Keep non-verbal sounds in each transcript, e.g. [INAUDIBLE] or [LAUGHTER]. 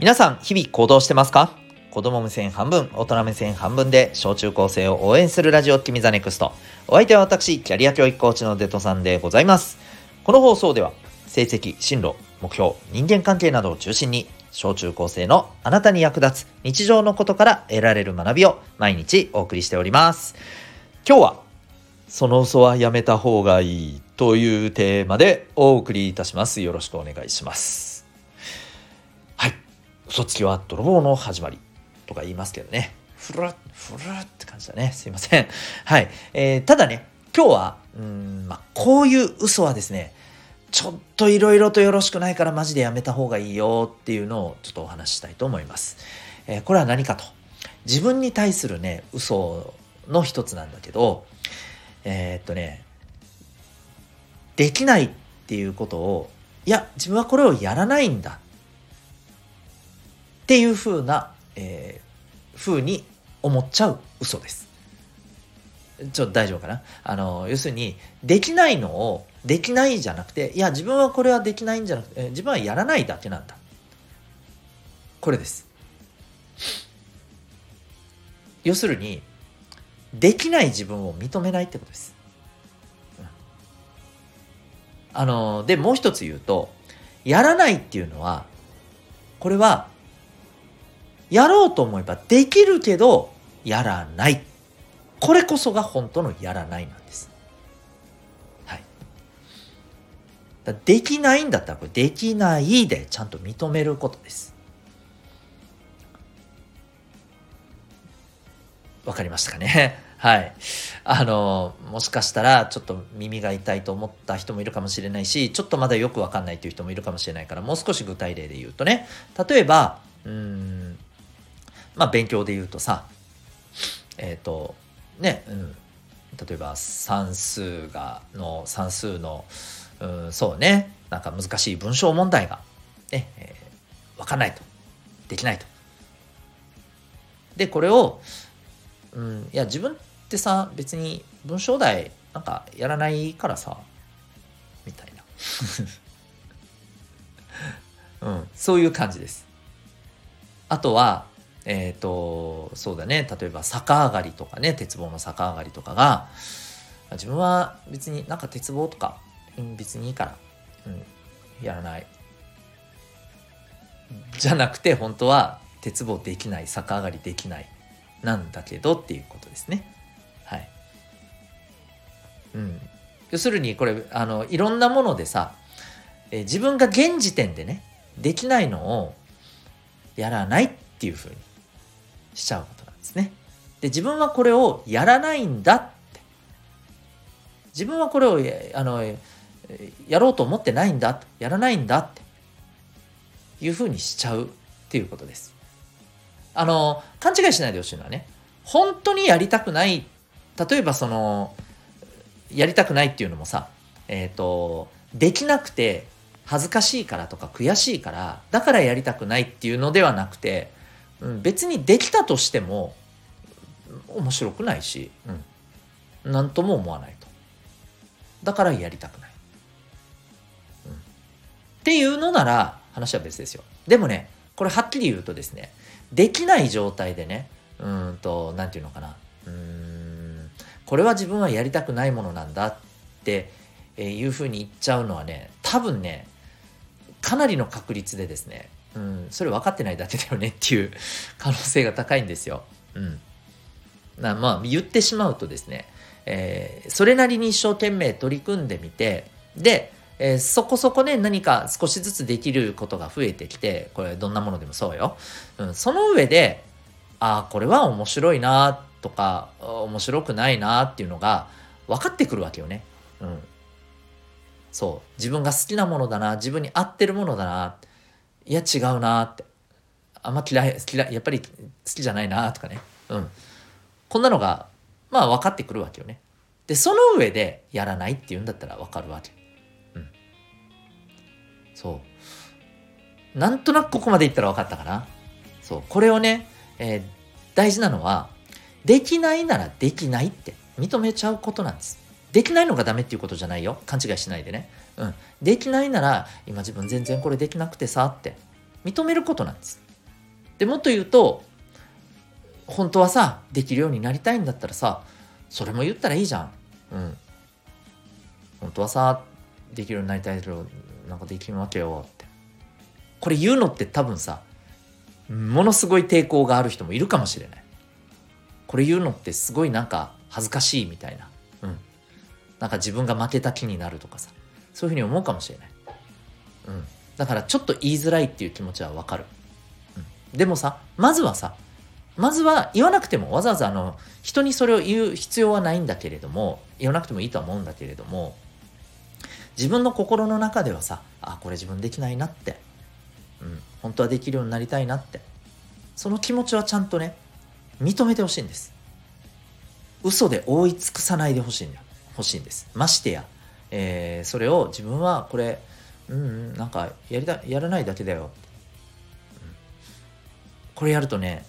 皆さん、日々行動してますか？子供目線半分、大人目線半分で、小中高生を応援するラジオ、君ザネクスト。お相手は私、キャリア教育コーチのデトさんでございます。この放送では、成績、進路、目標、人間関係などを中心に、小中高生のあなたに役立つ日常のことから得られる学びを毎日お送りしております。今日は、その嘘はやめた方がいいというテーマでお送りいたします。よろしくお願いします。嘘つきは泥棒の始まりとか言いますけどね。ふるっ、ふるって感じだね。すいません。はい。えー、ただね、今日は、うん、まあ、こういう嘘はですね、ちょっといろいろとよろしくないからマジでやめた方がいいよっていうのをちょっとお話ししたいと思います。えー、これは何かと。自分に対するね、嘘の一つなんだけど、えー、っとね、できないっていうことを、いや、自分はこれをやらないんだ。っていうふうな、えー、ふうに思っちゃう嘘です。ちょっと大丈夫かな？あの、要するに、できないのを、できないじゃなくて、いや、自分はこれはできないんじゃなくて、自分はやらないだけなんだ。これです。要するに、できない自分を認めないってことです。あの、で、もう一つ言うと、やらないっていうのは、これは、やろうと思えばできるけど、やらない。これこそが本当のやらないなんです。はい。できないんだったら、これできないでちゃんと認めることです。わかりましたかね？[LAUGHS] はい。あの、もしかしたらちょっと耳が痛いと思った人もいるかもしれないし、ちょっとまだよくわかんないという人もいるかもしれないから、もう少し具体例で言うとね、例えば、うん、まあ勉強で言うとさ、えっ、ー、と、ね、うん、例えば算数が、の、算数の、うん、そうね、なんか難しい文章問題が、ね、えー、わかんないと。できないと。で、これを、うん、いや、自分ってさ別に文章題なんかやらないからさみたいな [LAUGHS] うんそういう感じですあとはえっ、ー、とそうだね。例えば逆上がりとかね。鉄棒の逆上がりとかが自分は別になんか鉄棒とか、別にいいから、うん、やらない。じゃなくて本当は鉄棒できない逆上がりできないなんだけどっていうことですね。はい。うん、要するにこれあのいろんなものでさ、え自分が現時点でねできないのをやらないっていうふうにしちゃうことなんですね。で自分はこれをやらないんだって自分はこれをあのやろうと思ってないんだやらないんだっていうふうにしちゃうっていうことです。あの勘違いしないでほしいのはね本当にやりたくない例えばそのやりたくないっていうのもさ、えっ、ー、と、できなくて恥ずかしいからとか悔しいから、だからやりたくないっていうのではなくて、うん、別にできたとしても面白くないし、うん、なんとも思わないと。だからやりたくない。うん、っていうのなら話は別ですよ。でもね、これはっきり言うとですね、できない状態でね、うんと、なんていうのかな、うんこれは自分はやりたくないものなんだっていうふうに言っちゃうのはね多分ねかなりの確率でですね、うん、それ分かってないだけだよねっていう [LAUGHS] 可能性が高いんですよ。うん、なまあ言ってしまうとですね、えー、それなりに一生懸命取り組んでみてで、えー、そこそこね何か少しずつできることが増えてきてこれどんなものでもそうよ、うん、その上でああこれは面白いなとか面白くないなっていうのが分かってくるわけよね。うん。そう。自分が好きなものだな、自分に合ってるものだな、いや違うなって。あんま嫌い、嫌い、やっぱり好きじゃないなとかね。うん。こんなのが、まあ分かってくるわけよね。で、その上でやらないっていうんだったら分かるわけ。うん。そう。なんとなくここまでいったら分かったかな。そう。これをね、えー、大事なのは、できないならできないって認めちゃうことなんです。できないのがダメっていうことじゃないよ。勘違いしないでね。うん。できないなら、今自分全然これできなくてさって認めることなんです。でもっと言うと本当はさできるようになりたいんだったらさそれも言ったらいいじゃんうん本当はさできるようになりたいけどなんかできるわけよってこれ言うのって多分さものすごい抵抗がある人もいるかもしれないこれ言うのってすごいなんか恥ずかしいみたいななんか自分が負けた気になるとかさ。そういうふうに思うかもしれない。うん。だからちょっと言いづらいっていう気持ちはわかる、うん、でもさまずはさまずは言わなくてもわざわざあの人にそれを言う必要はないんだけれども言わなくてもいいとは思うんだけれども自分の心の中ではさあこれ自分できないなって、うん、本当はできるようになりたいなって。その気持ちはちゃんとね認めてほしいんです。嘘で覆い尽くさないでほしいんだよ。欲しいんです。ましてや、えー、それを自分はこれうん、うん、なんかやりたやらないだけだよ、うん、これやるとね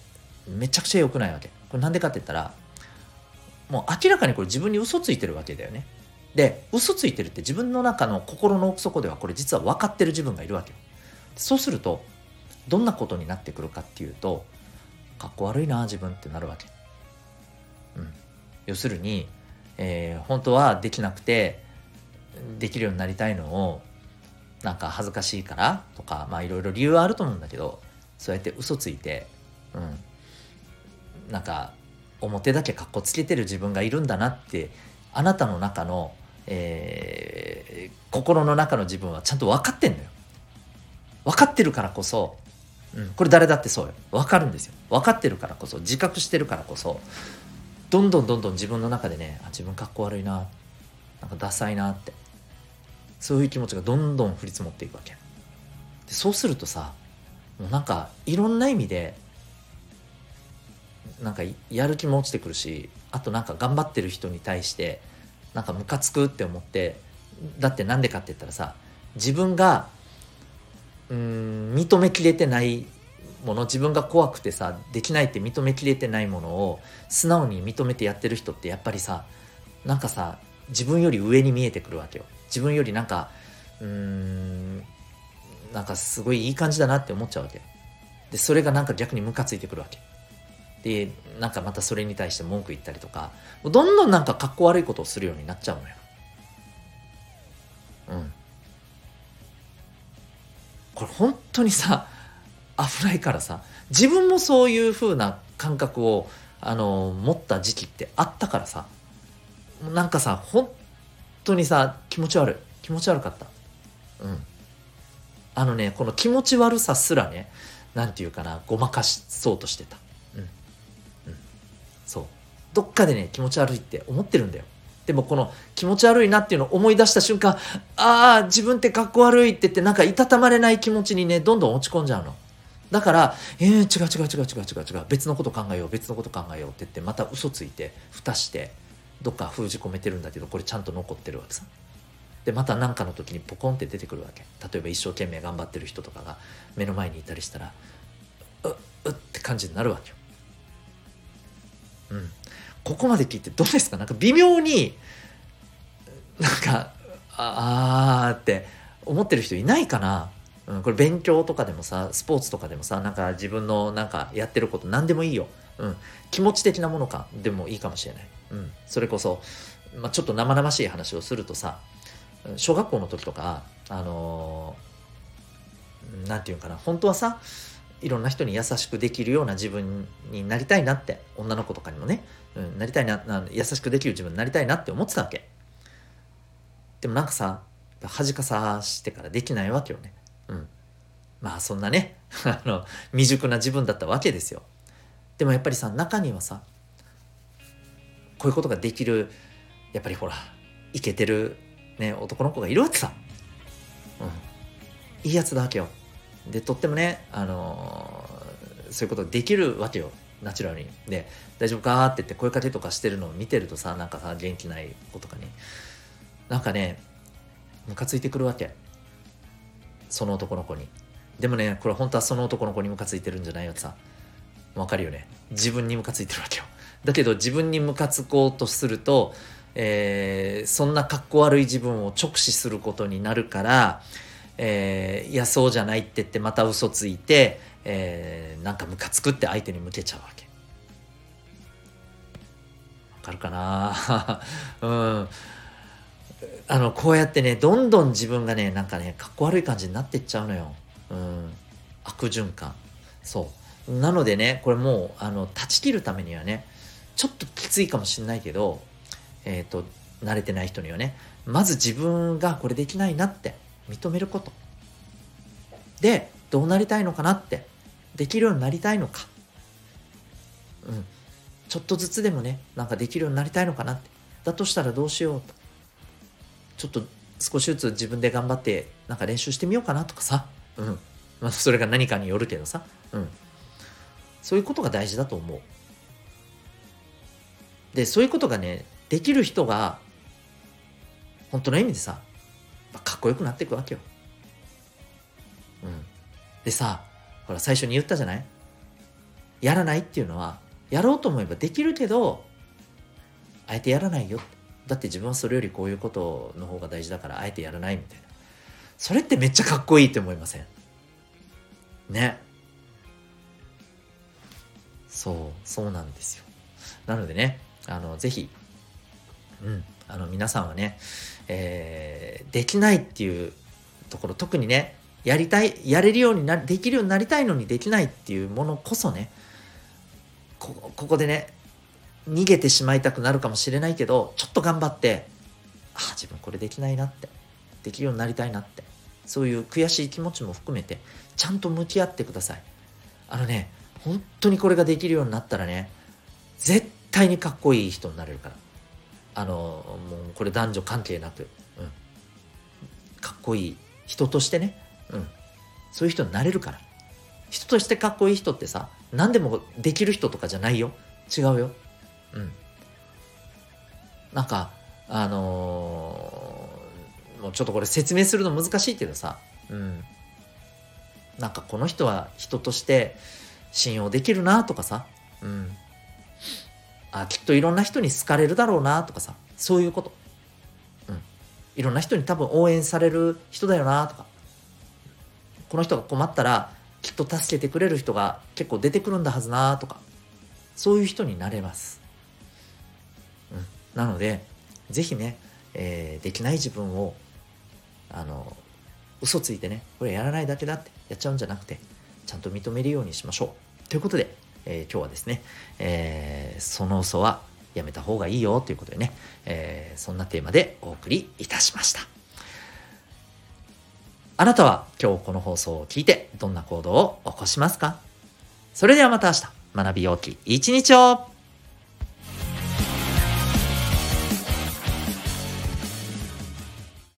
めちゃくちゃ良くないわけ。これなんでかって言ったらもう明らかにこれ自分に嘘ついてるわけだよね。で嘘ついてるって自分の中の心の奥底ではこれ実は分かってる自分がいるわけ。よそうするとどんなことになってくるかっていうとかっこ悪いな自分ってなるわけ、うん、要するに、えー、本当はできなくてできるようになりたいのをなんか恥ずかしいからとかまあいろいろ理由はあると思うんだけどそうやって嘘ついて、うん、なんか表だけかっこつけてる自分がいるんだなってあなたの中の、えー、心の中の自分はちゃんと分かってんのよ。分かってるからこそ、うん、これ誰だってそうよ。分かるんですよ。分かってるからこそ、自覚してるからこそ、どんどんどんどん自分の中でね、あ自分かっこ悪いな、なんかダサいなって、そういう気持ちがどんどん降り積もっていくわけ。でそうするとさ、もうなんかいろんな意味でなんかやる気も落ちてくるしあとなんか頑張ってる人に対してなんかムカつくって思ってだってなんでかって言ったらさ自分がうん認めきれてないもの自分が怖くてさできないって認めきれてないものを素直に認めてやってる人ってやっぱりさなんかさ自分より上に見えてくるわけよ。自分よりなんかうーんなんかすごいいい感じだなって思っちゃうわけでそれがなんか逆にムカついてくるわけ。でなんかまたそれに対して文句言ったりとかどんどんなんかかっこ悪いことをするようになっちゃうのよ。うん。これ本当にさ危ないからさ。自分もそういう風な感覚をあの持った時期ってあったからさ。なんかさ本当にさ気持ち悪い。気持ち悪かった。うん。あのねこの気持ち悪さすらね何て言うかなごまかしそうとしてた。うん。そう。どっかでね気持ち悪いって思ってるんだよ。でもこの気持ち悪いなっていうのを思い出した瞬間ああ自分ってかっこ悪いって言ってなんかいたたまれない気持ちにねどんどん落ち込んじゃうの。だからえー、違う違う違う違う違う違う別のこと考えよう別のこと考えようって言ってまた嘘ついて蓋してどっか封じ込めてるんだけどこれちゃんと残ってるわけさ。でまた何かの時にポコンって出てくるわけ。例えば一生懸命頑張ってる人とかが目の前にいたりしたらうっうって感じになるわけよ。うん、ここまで聞いてどうですか？なんか微妙になんかああって思ってる人いないかな、うん、これ勉強とかでもさスポーツとかでもさなんか自分のなんかやってること何でもいいよ、うん、気持ち的なものかでもいいかもしれない、うん、それこそ、まあ、ちょっと生々しい話をするとさ小学校の時とかあのー、ていうかな本当はさいろんな人に優しくできるような自分になりたいなって女の子とかにもね、うん、なりたいな優しくできる自分になりたいなって思ってたわけ。でもなんかさ恥かさしてからできないわけよね。まあそんなね [LAUGHS] あの未熟な自分だったわけですよ。でもやっぱりさ中にはさこういうことができるやっぱりほらイケてるね男の子がいるわけさ。うん。いいやつだわけよ。でとってもね、あのー、そういうことできるわけよ。ナチュラルに。で大丈夫かって言って声かけとかしてるのを見てるとさなんかさ元気ない子とかに。なんかねムカついてくるわけ。その男の子に。でもねこれ本当はその男の子にムカついてるんじゃないよってさ。わかるよね。自分にムカついてるわけよ。だけど自分にムカつこうとすると、えー、そんなかっこ悪い自分を直視することになるからえー、いやそうじゃないって言ってまた嘘ついて、えー、なんかムカつくって相手に向けちゃうわけ。わかるかな？[LAUGHS] うん。あのこうやってねどんどん自分がねなんかねかっこ悪い感じになってっちゃうのよ。うん。悪循環。そう。なのでねこれもうあの断ち切るためにはねちょっときついかもしんないけどえっ、ー、と慣れてない人にはねまず自分がこれできないなって認めること。でどうなりたいのかなってできるようになりたいのか。うん。ちょっとずつでもねなんかできるようになりたいのかなって。だとしたらどうしようと。ちょっと少しずつ自分で頑張ってなんか練習してみようかなとかさ。うん。まあそれが何かによるけどさ。うん。そういうことが大事だと思う。でそういうことがねできる人が本当の意味でさかっこよくなっていくわけよ。うん、でさほら最初に言ったじゃない？やらないっていうのはやろうと思えばできるけどあえてやらないよ。だって自分はそれよりこういうことの方が大事だからあえてやらないみたいな。それってめっちゃかっこいいって思いません？ね。そうそうなんですよ。なのでねあのぜひうんあの皆さんはね、えー、できないっていうところ特にねやりたいやれるようになできるようになりたいのにできないっていうものこそねここでね逃げてしまいたくなるかもしれないけどちょっと頑張ってあ自分これできないなってできるようになりたいなってそういう悔しい気持ちも含めてちゃんと向き合ってください。あのね本当にこれができるようになったらね絶対にかっこいい人になれるから。あのもうこれ男女関係なく、うん、かっこいい人としてね、うん、そういう人になれるから。人としてかっこいい人ってさ何でもできる人とかじゃないよ。違うよ。うん。なんかあのー、もうちょっとこれ説明するの難しいけどさ。うん。なんかこの人は人として信用できるなとかさ。うん。あきっといろんな人に好かれるだろうなとかさ。そういうこと、うん、いろんな人に多分応援される人だよなとか。この人が困ったらきっと助けてくれる人が結構出てくるんだはずなとか。そういう人になれます、うん、なので是非ね、えー、できない自分をあの嘘ついてねこれやらないだけだってやっちゃうんじゃなくてちゃんと認めるようにしましょう。ということでえー、今日はですね、えー、その嘘はやめた方がいいよということでね、えー、そんなテーマでお送りいたしました。あなたは今日この放送を聞いてどんな行動を起こしますか？それではまた明日。学びようき一日を。